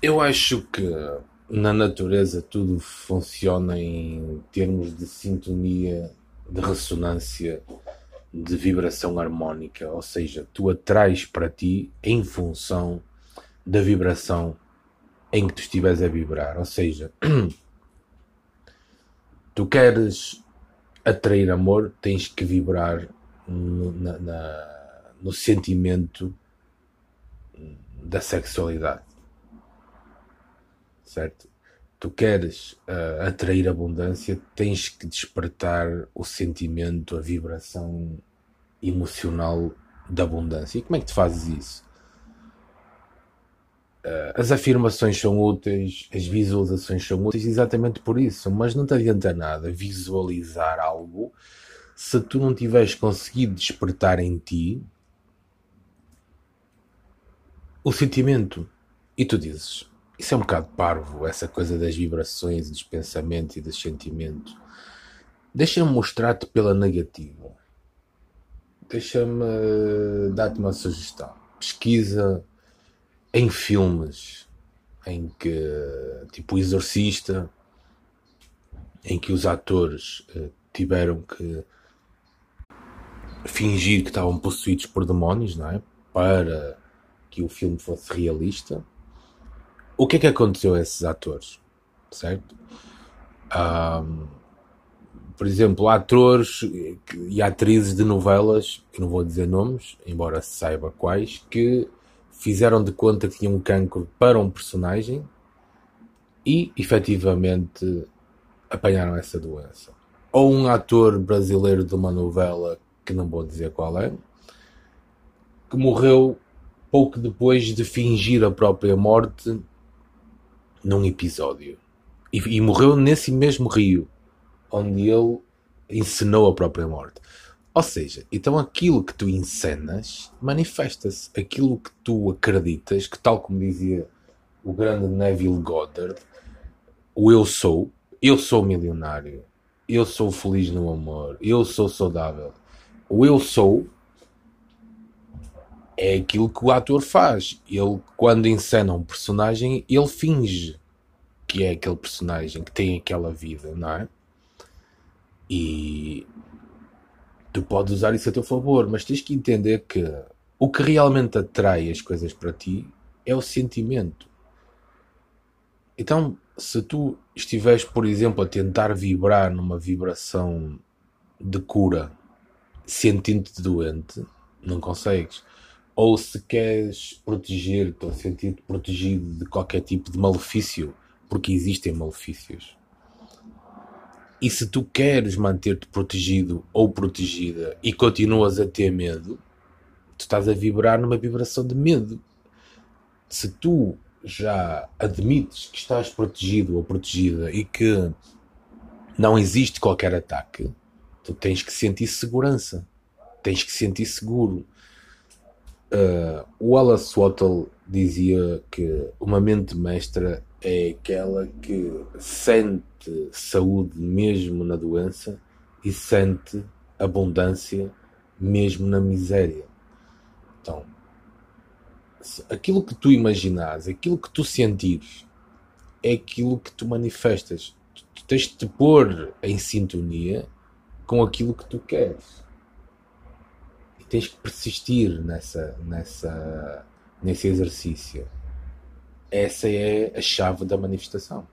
Eu acho que na natureza tudo funciona em termos de sintonia, de ressonância, de vibração harmónica, ou seja, tu atrais para ti em função da vibração em que tu estiveres a vibrar, ou seja, tu queres atrair amor, tens que vibrar no, na, na, no sentimento da sexualidade certo? Tu queres uh, atrair abundância, tens que despertar o sentimento, a vibração emocional da abundância. E como é que tu fazes isso? Uh, as afirmações são úteis, as visualizações são úteis exatamente por isso, mas não te adianta nada visualizar algo se tu não tiveres conseguido despertar em ti o sentimento. E tu dizes: isso é um bocado parvo, essa coisa das vibrações, dos pensamentos e dos sentimentos. Deixa-me mostrar-te pela negativa. Deixa-me eh, dar-te uma sugestão. Pesquisa em filmes em que, tipo o Exorcista, em que os atores uh, tiveram que fingir que estavam possuídos por demónios, não é? Para que o filme fosse realista o que é que aconteceu a esses atores? Certo? Um, por exemplo, atores e atrizes de novelas, que não vou dizer nomes, embora se saiba quais, que fizeram de conta que tinham um cancro para um personagem e efetivamente apanharam essa doença. Ou um ator brasileiro de uma novela, que não vou dizer qual é, que morreu pouco depois de fingir a própria morte num episódio. E, e, morreu nesse mesmo rio onde ele encenou a própria morte. Ou seja, então aquilo que tu encenas manifesta-se. Aquilo que tu acreditas, que tal como dizia o grande Neville Goddard, o eu sou, eu sou milionário, eu sou feliz no amor, eu sou saudável. O eu sou é aquilo que o ator faz. Ele, quando encena um personagem, ele finge que é aquele personagem que tem aquela vida, não é? E tu podes usar isso a teu favor, mas tens que entender que o que realmente atrai as coisas para ti é o sentimento. Então, se tu estiveres, por exemplo, a tentar vibrar numa vibração de cura, sentindo-te doente, não consegues ou se queres proteger-te ou sentir-te protegido de qualquer tipo de malefício, porque existem malefícios. E se tu queres manter-te protegido ou protegida e continuas a ter medo, tu estás a vibrar numa vibração de medo. Se tu já admites que estás protegido ou protegida e que não existe qualquer ataque, tu tens que sentir segurança, tens que sentir seguro Uh, o Wallace Wattle dizia que uma mente mestra é aquela que sente saúde mesmo na doença e sente abundância mesmo na miséria. Então, aquilo que tu imaginares, aquilo que tu sentires, é aquilo que tu manifestas. Tu tens de te pôr em sintonia com aquilo que tu queres tens que persistir nessa, nessa, nesse exercício. Essa é a chave da manifestação.